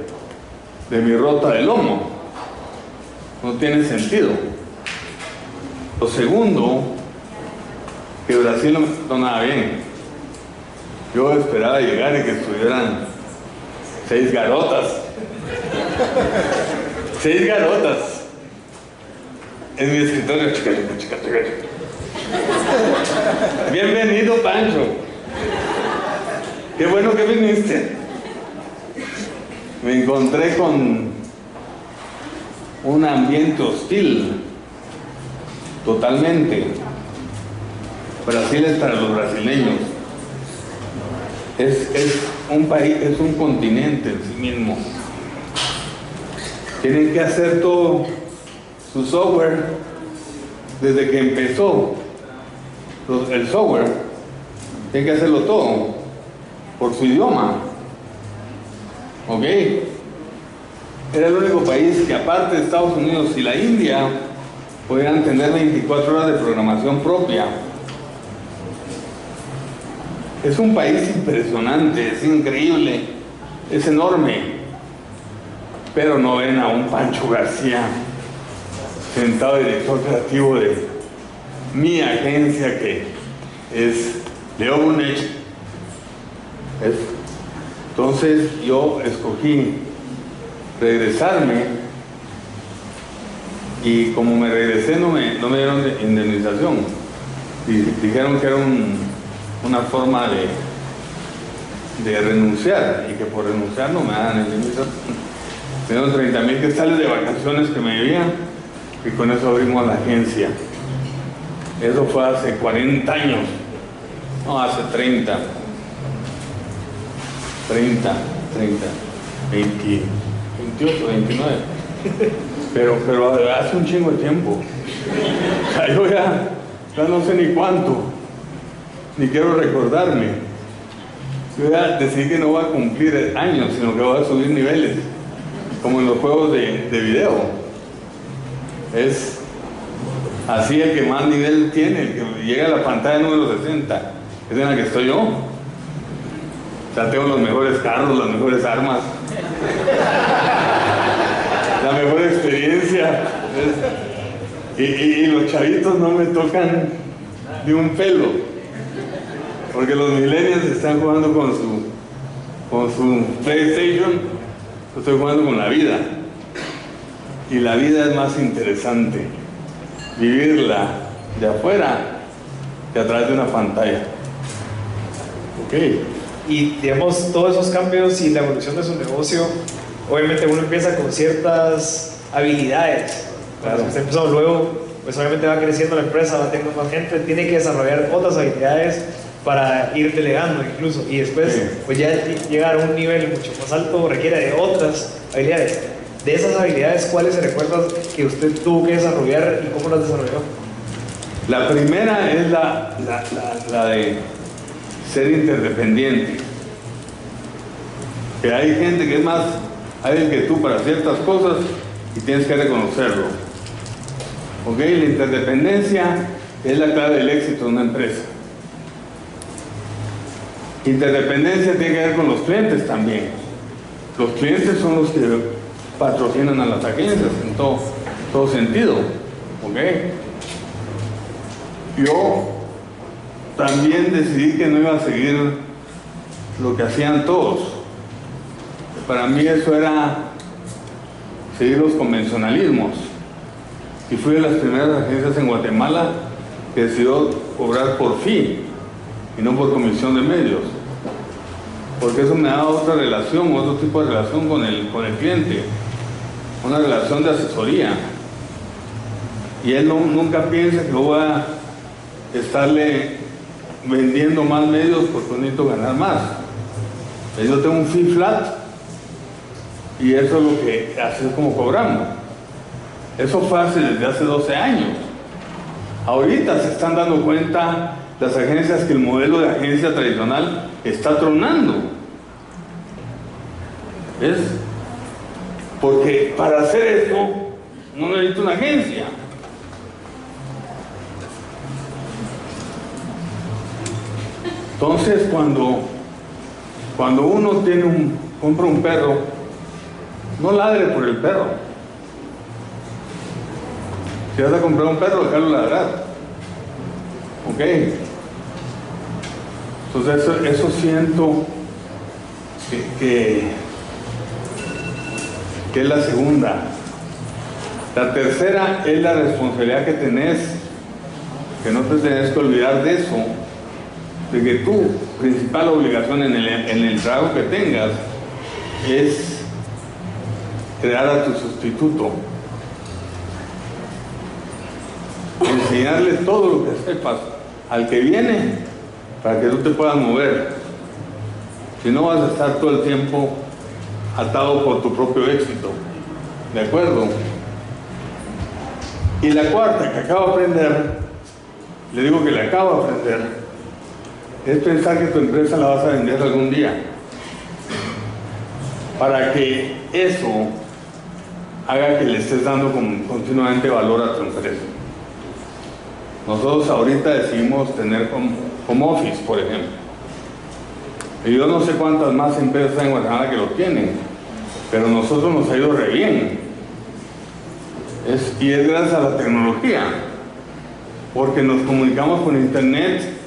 de mi rota de lomo. No tiene sentido. Lo segundo, que Brasil no me trató nada bien. Yo esperaba llegar y que estuvieran seis garotas. seis garotas en mi escritorio. Chica, chica, chica, Bienvenido, Pancho. Qué bueno que viniste. Me encontré con un ambiente hostil, totalmente. Brasil es para los brasileños. Es, un país, es un continente en sí mismo. Tienen que hacer todo su software desde que empezó el software. Tienen que hacerlo todo por su idioma. ¿Ok? Era el único país que aparte de Estados Unidos y la India podían tener 24 horas de programación propia. Es un país impresionante, es increíble, es enorme. Pero no ven a un Pancho García sentado director creativo de mi agencia que es Leobunet. Entonces yo escogí regresarme y como me regresé no me, no me dieron indemnización. Y dijeron que era una forma de, de renunciar y que por renunciar no me dan indemnización. Tengo 30 mil quetzales de vacaciones que me debían y con eso abrimos la agencia. Eso fue hace 40 años, no, hace 30. 30, 30, 20. 28, 29. Pero, pero hace un chingo de tiempo. O sea, yo ya, no sé ni cuánto, ni quiero recordarme. Yo ya decidí que no voy a cumplir años, sino que voy a subir niveles, como en los juegos de, de video. Es así el que más nivel tiene, el que llega a la pantalla número 60, es en la que estoy yo. O sea, tengo los mejores carros, las mejores armas, la mejor experiencia. Y, los chavitos no me tocan de un pelo. Porque los millennials están jugando con su, con su PlayStation. Yo estoy jugando con la vida. Y la vida es más interesante vivirla de afuera que a través de una pantalla. Ok. Y digamos, todos esos cambios y la evolución de su negocio obviamente uno empieza con ciertas habilidades. Claro. Usted empezó luego, pues obviamente va creciendo la empresa, va teniendo más gente, tiene que desarrollar otras habilidades para ir delegando incluso. Y después, pues ya llegar a un nivel mucho más alto requiere de otras habilidades. De esas habilidades, ¿cuáles se recuerdan que usted tuvo que desarrollar y cómo las desarrolló? La primera es la, la, la de ser interdependiente. Que hay gente que es más hábil que tú para ciertas cosas y tienes que reconocerlo. ¿Ok? La interdependencia es la clave del éxito de una empresa. Interdependencia tiene que ver con los clientes también. Los clientes son los que patrocinan a las agencias en todo, todo sentido. ¿Ok? Yo también decidí que no iba a seguir lo que hacían todos. Para mí eso era seguir los convencionalismos. Y fui de las primeras agencias en Guatemala que decidió cobrar por fin y no por comisión de medios. Porque eso me da otra relación, otro tipo de relación con el, con el cliente. Una relación de asesoría. Y él nunca piensa que voy a estarle vendiendo más medios porque necesito ganar más. Yo tengo un fee flat y eso es lo que así es como cobramos. Eso fue hace, desde hace 12 años. Ahorita se están dando cuenta las agencias que el modelo de agencia tradicional está tronando. ¿Ves? Porque para hacer esto no necesito una agencia. Entonces cuando, cuando uno tiene un, compra un perro, no ladre por el perro. Si vas a comprar un perro, déjalo ladrar. ¿Ok? Entonces eso, siento que, que es la segunda. La tercera es la responsabilidad que tenés, que no te tenés que olvidar de eso de que tu principal obligación en el, en el trabajo que tengas es crear a tu sustituto. Enseñarle todo lo que sepas al que viene para que tú te puedas mover. Si no vas a estar todo el tiempo atado por tu propio éxito. ¿De acuerdo? Y la cuarta que acabo de aprender, le digo que le acabo de aprender, es pensar que tu empresa la vas a vender algún día. Para que eso haga que le estés dando continuamente valor a tu empresa. Nosotros ahorita decidimos tener home, office, por ejemplo. Y yo no sé cuántas más empresas en Guatemala que lo tienen, pero nosotros nos ha ido re bien. y es gracias a la tecnología, porque nos comunicamos con internet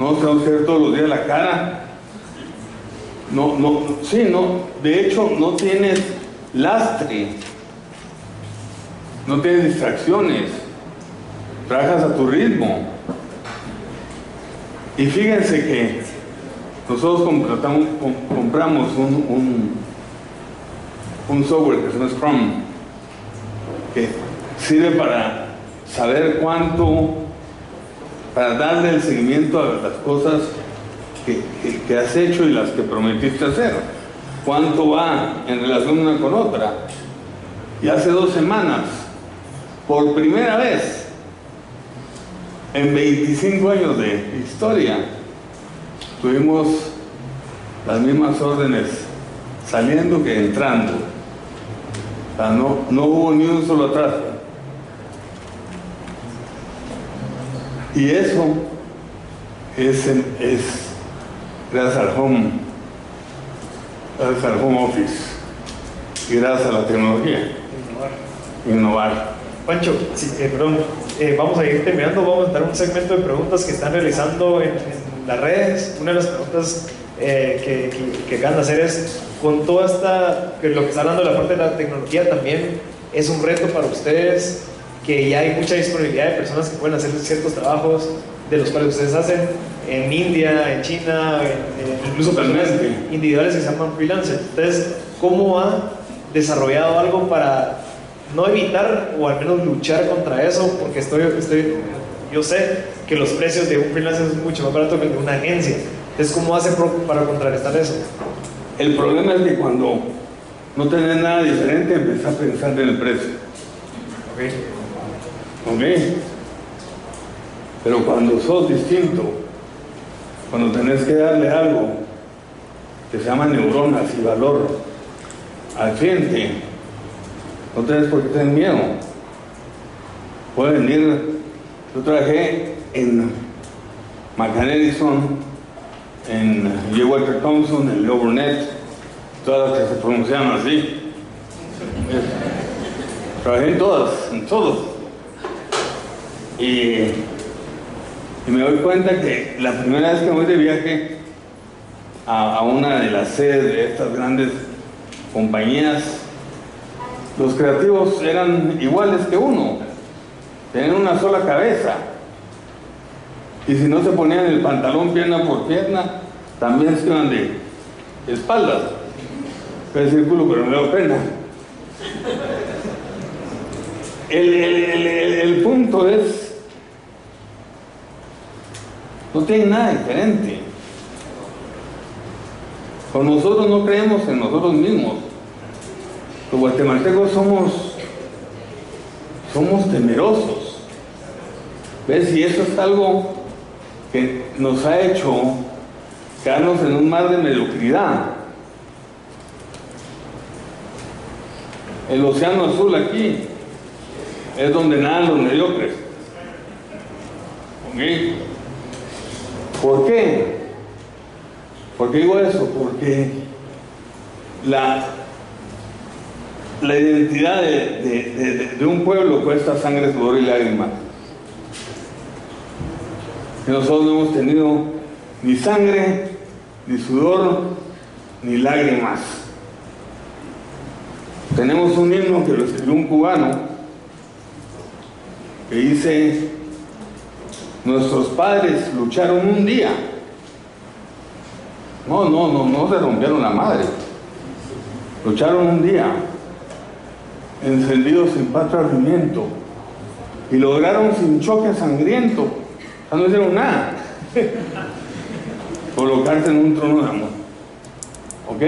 no tenemos que ver todos los días la cara. No, no, sí, no. De hecho, no tienes lastre. No tienes distracciones. Trabajas a tu ritmo. Y fíjense que nosotros compramos un, un, un software que se llama Scrum, que sirve para saber cuánto para darle el seguimiento a las cosas que, has hecho y las que prometiste hacer. ¿Cuánto va en relación una con otra? Y hace dos semanas, por primera vez en 25 años de historia, tuvimos las mismas órdenes saliendo que entrando. O sea, no, no hubo ni un solo atraso. Y eso es, es gracias al home, gracias al home office y gracias a la tecnología. Innovar. Innovar. Pancho, eh, perdón, eh, vamos a ir terminando, vamos a dar un segmento de preguntas que están realizando en, las redes. Una de las preguntas eh, que, que, acaban de hacer es, con toda esta, que lo que está hablando de la parte de la tecnología también, es un reto para ustedes que ya hay mucha disponibilidad de personas que pueden hacer ciertos trabajos de los cuales ustedes hacen en India, en China, incluso personas individuales que se llaman freelancers. Entonces, ¿cómo ha desarrollado algo para no evitar o al menos luchar contra eso? Porque estoy, estoy, yo sé que los precios de un freelancer es mucho más barato que el de una agencia. Entonces, ¿cómo hace para contrarrestar eso? El problema es que cuando no tenés nada diferente, empezás a pensar en el precio. Okay. ¿Ok? Pero cuando sos distinto, cuando tenés que darle algo que se llama neuronas y valor al cliente, No tenés por qué tener miedo. Puede venir, yo trabajé en McCann en J. Walter Thompson, en Leo Burnett, todas las que se pronunciaban así. Trabajé en todas, en todos. Y, me doy cuenta que la primera vez que voy de viaje a, una de las sedes de estas grandes compañías, los creativos eran iguales que uno, tenían una sola cabeza. Y si no se ponían el pantalón pierna por pierna, también se iban de espaldas. El círculo, pero me da pena. El, el, el, punto es, no tiene nada diferente. Con nosotros no creemos en nosotros mismos. Los guatemaltecos somos, somos temerosos. ¿Ves? Y eso es algo que nos ha hecho quedarnos en un mar de mediocridad. El océano azul aquí es donde nadan los mediocres. ¿Ok? ¿Por qué? ¿Por qué digo eso? Porque la, la identidad de, de, un pueblo cuesta sangre, sudor y lágrimas. Que nosotros no hemos tenido ni sangre, ni sudor, ni lágrimas. Tenemos un himno que lo escribió un cubano que dice, nuestros padres lucharon un día. No, no, no, no se rompieron la madre. Lucharon un día, encendidos sin patrocimiento, y lograron sin choque sangriento, o sea, no hicieron nada, colocarse en un trono de amor. ¿Ok?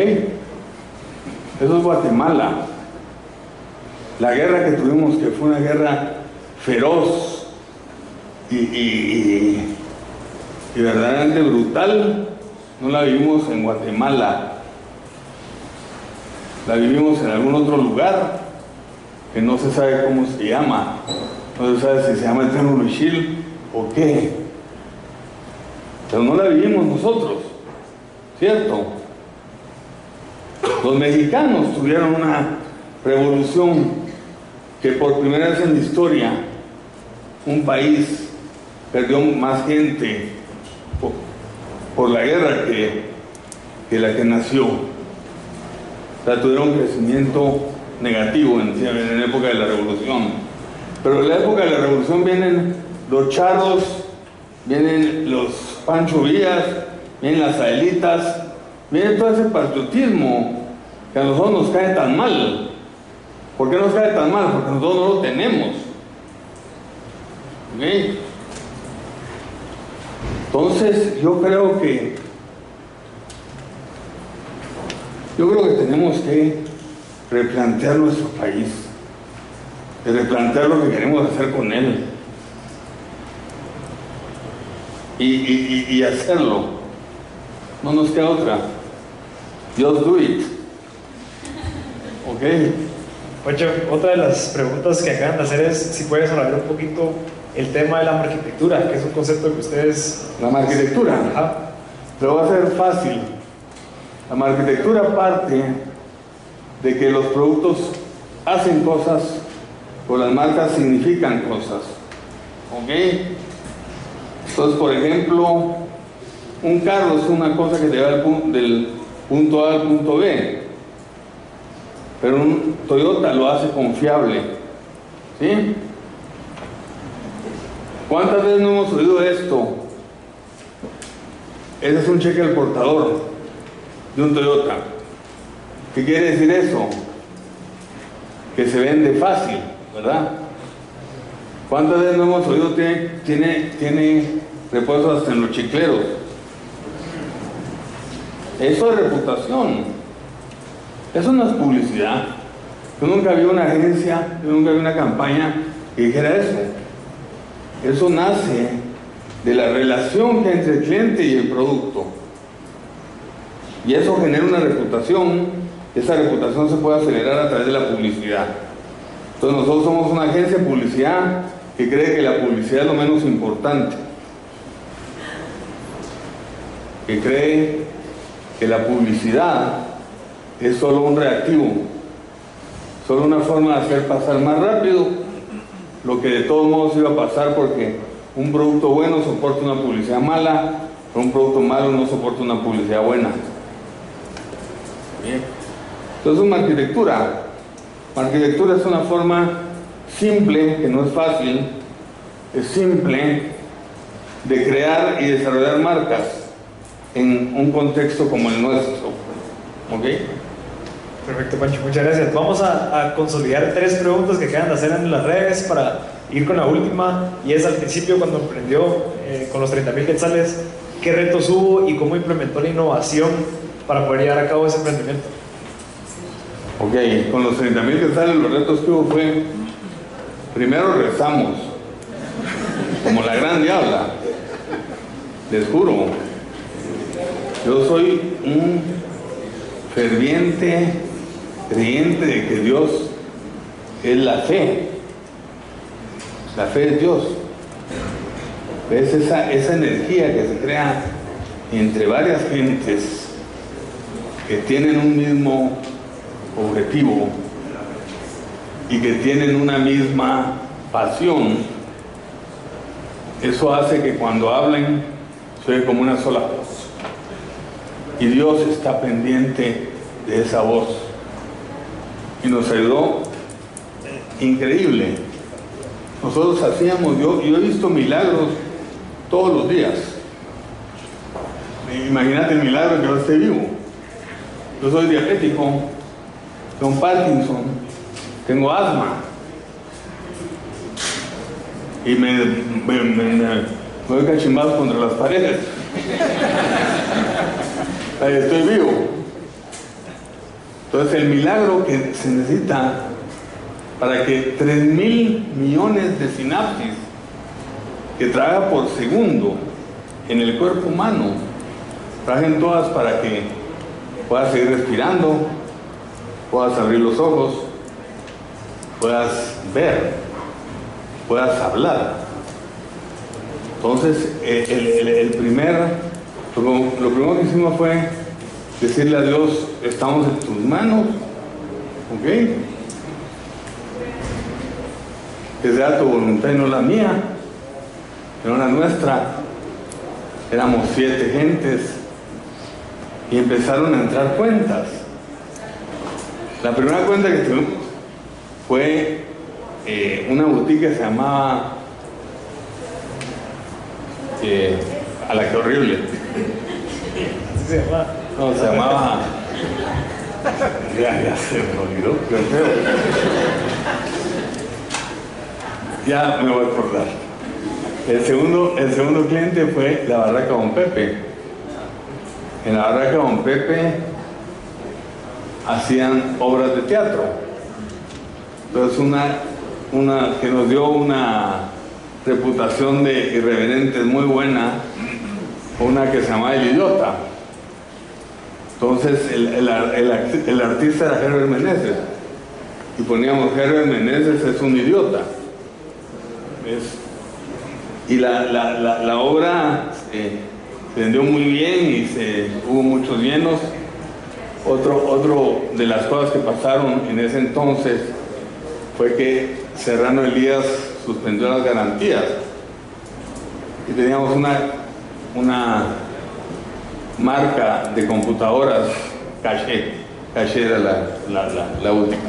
Eso es Guatemala. La guerra que tuvimos, que fue una guerra feroz y, verdaderamente brutal, no la vivimos en Guatemala. La vivimos en algún otro lugar que no se sabe cómo se llama. No se sabe si se llama el Luchil o qué. Pero no la vivimos nosotros, ¿cierto? Los mexicanos tuvieron una revolución que por primera vez en la historia un país perdió más gente por, la guerra que, que, la que nació. O sea, tuvieron un crecimiento negativo en, en la época de la revolución. Pero en la época de la revolución vienen los charros, vienen los Pancho Villas, vienen las Aelitas, viene todo ese patriotismo que a nosotros nos cae tan mal. ¿Por qué nos cae tan mal? Porque nosotros no lo tenemos. ¿Okay? Entonces, yo creo que yo creo que tenemos que replantear nuestro país, replantear lo que queremos hacer con él y, hacerlo. No nos queda otra. Just do it. ¿Ok? Ocho, otra de las preguntas que acaban de hacer es si puedes hablar un poquito el tema de la arquitectura, que es un concepto que ustedes... La arquitectura. Ajá. Pero va a ser fácil. La arquitectura parte de que los productos hacen cosas o las marcas significan cosas. ¿Ok? Entonces, por ejemplo, un carro es una cosa que te va del punto A al punto B. Pero un Toyota lo hace confiable. ¿Sí? ¿Cuántas veces no hemos oído esto? Ese es un cheque al portador de un Toyota. ¿Qué quiere decir eso? Que se vende fácil, ¿verdad? ¿Cuántas veces no hemos oído tiene, tiene, tiene repuestos hasta en los chicleros? Eso es reputación. Eso no es publicidad. Yo nunca vi una agencia, yo nunca vi una campaña que dijera eso. Eso nace de la relación que hay entre el cliente y el producto. Y eso genera una reputación. Esa reputación se puede acelerar a través de la publicidad. Entonces nosotros somos una agencia de publicidad que cree que la publicidad es lo menos importante. Que cree que la publicidad es solo un reactivo, solo una forma de hacer pasar más rápido lo que de todos modos iba a pasar porque un producto bueno soporta una publicidad mala, pero un producto malo no soporta una publicidad buena. Bien. Entonces una arquitectura. Arquitectura es una forma simple, que no es fácil, es simple de crear y desarrollar marcas en un contexto como el nuestro. ¿Ok? Perfecto, Pancho, muchas gracias. Vamos a, consolidar tres preguntas que quedan de hacer en las redes para ir con la última. Y es al principio, cuando emprendió eh, con los 30 mil quetzales, ¿qué retos hubo y cómo implementó la innovación para poder llevar a cabo ese emprendimiento? Ok, con los 30 mil quetzales, los retos que hubo fue: primero rezamos, como la gran diabla, les juro yo soy un ferviente creyente de que Dios es la fe. La fe es Dios. Es esa, esa energía que se crea entre varias gentes que tienen un mismo objetivo y que tienen una misma pasión, eso hace que cuando hablen se como una sola voz. Y Dios está pendiente de esa voz. Y nos ayudó increíble. Nosotros hacíamos, yo, yo he visto milagros todos los días. Imagínate el milagro que yo esté vivo. Yo soy diabético, tengo Parkinson, tengo asma. Y me, me, me, me contra las paredes estoy vivo. Entonces el milagro que se necesita para que 3 mil millones de sinapsis que traga por segundo en el cuerpo humano trajen todas para que puedas seguir respirando, puedas abrir los ojos, puedas ver, puedas hablar. Entonces, el primer lo, primero que hicimos fue decirle a Dios, estamos en tus manos, ¿ok? Que sea tu voluntad y no la mía, no la nuestra. Éramos siete gentes y empezaron a entrar cuentas. La primera cuenta que tuvimos fue eh, una boutique que se llamaba eh, a la que horrible? Se llamaba. Ya, ya se me olvidó. Ya me voy a acordar. El segundo, el segundo cliente fue la barraca Don Pepe. En la barraca Don Pepe hacían obras de teatro. Entonces una, una que nos dio una reputación de irreverentes muy buena, una que se llamaba El Idiota. Entonces el, el, artista era Herbert Meneses. Y poníamos Herbert Meneses es un idiota. Y la, obra eh, se vendió muy bien y se, hubo muchos llenos. Otro, otro de las cosas que pasaron en ese entonces fue que Serrano Elías suspendió las garantías. Y teníamos una, una marca de computadoras Caché. Caché era la, la, última.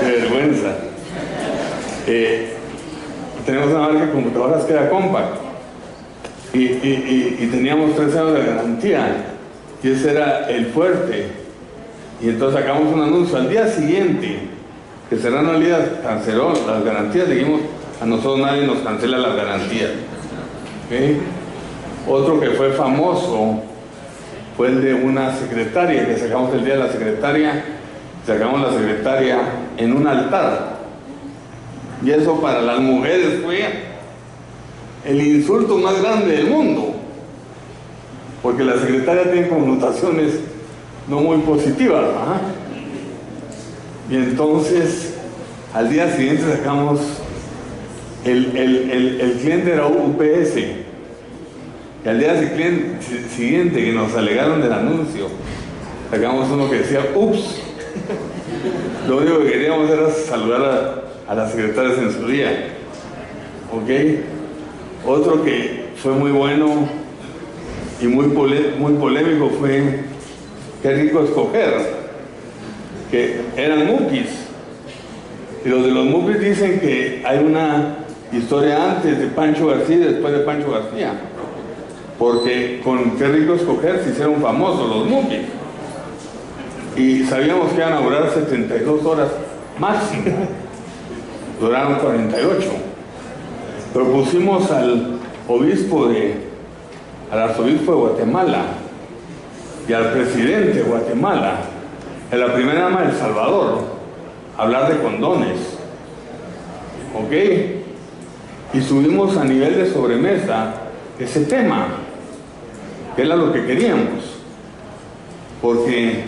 Qué vergüenza. Eh, tenemos una marca de computadoras que era Compact. Y, teníamos tres años de garantía. Y ese era el fuerte. Y entonces sacamos un anuncio. Al día siguiente, que Serrano Lías canceló las garantías, dijimos, a nosotros nadie nos cancela las garantías. Otro que fue famoso fue el de una secretaria, que sacamos el día de la secretaria, sacamos la secretaria en un altar. Y eso para las mujeres fue el insulto más grande del mundo, porque la secretaria tiene connotaciones no muy positivas. Y entonces, al día siguiente sacamos, el, el, el, el cliente era UPS. Y al día siguiente que nos alegaron del anuncio, sacamos uno que decía, ups. Lo único que queríamos era saludar a, a la secretaria de censuría. ¿Ok? Otro que fue muy bueno y muy, muy polémico fue, qué rico escoger que eran mupis. Y los de los mupis dicen que hay una historia antes de Pancho García y después de Pancho García. Porque con qué rico escoger se hicieron famosos los mupis. Y sabíamos que iban a durar 72 horas máximo. Duraron 48. Propusimos al obispo de, al arzobispo de Guatemala y al presidente de Guatemala en la primera dama del Salvador, hablar de condones. ¿Ok? Y subimos a nivel de sobremesa ese tema, que era lo que queríamos. Porque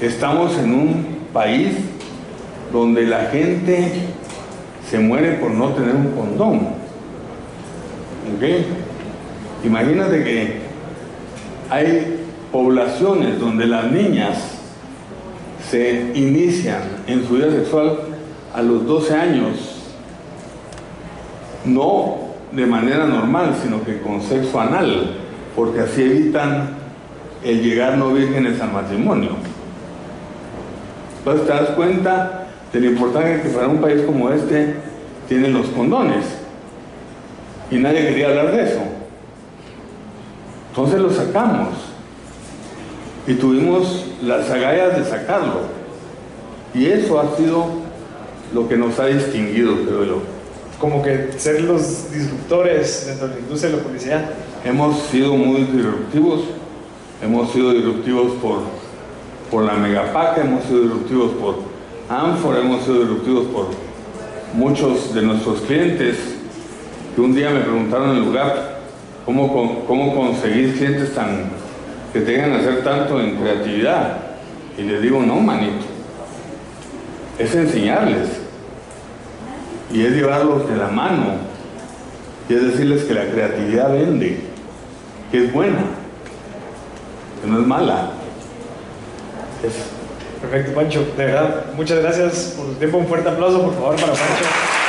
estamos en un país donde la gente se muere por no tener un condón. ¿Ok? Imagínate que hay poblaciones donde las niñas se inician en su vida sexual a los 12 años, no de manera normal, sino que con sexo anal, porque así evitan el llegar no vírgenes al matrimonio. Entonces te das cuenta de la importancia que para un país como este tienen los condones. Y nadie quería hablar de eso. Entonces lo sacamos y tuvimos las agallas de sacarlo. Y eso ha sido lo que nos ha distinguido, creo yo. Como que ser los disruptores dentro de la industria de la publicidad. Hemos sido muy disruptivos, hemos sido disruptivos por, por la Megapaca, hemos sido disruptivos por Anfor, hemos sido disruptivos por muchos de nuestros clientes que un día me preguntaron en el lugar cómo, cómo conseguir clientes tan que tengan que hacer tanto en creatividad. Y les digo, no, manito. Es enseñarles. Y es llevarlos de la mano. Y es decirles que la creatividad vende. Que es buena. Que no es mala. Perfecto, Pancho. De verdad, muchas gracias por su tiempo. Un fuerte aplauso, por favor, para Pancho.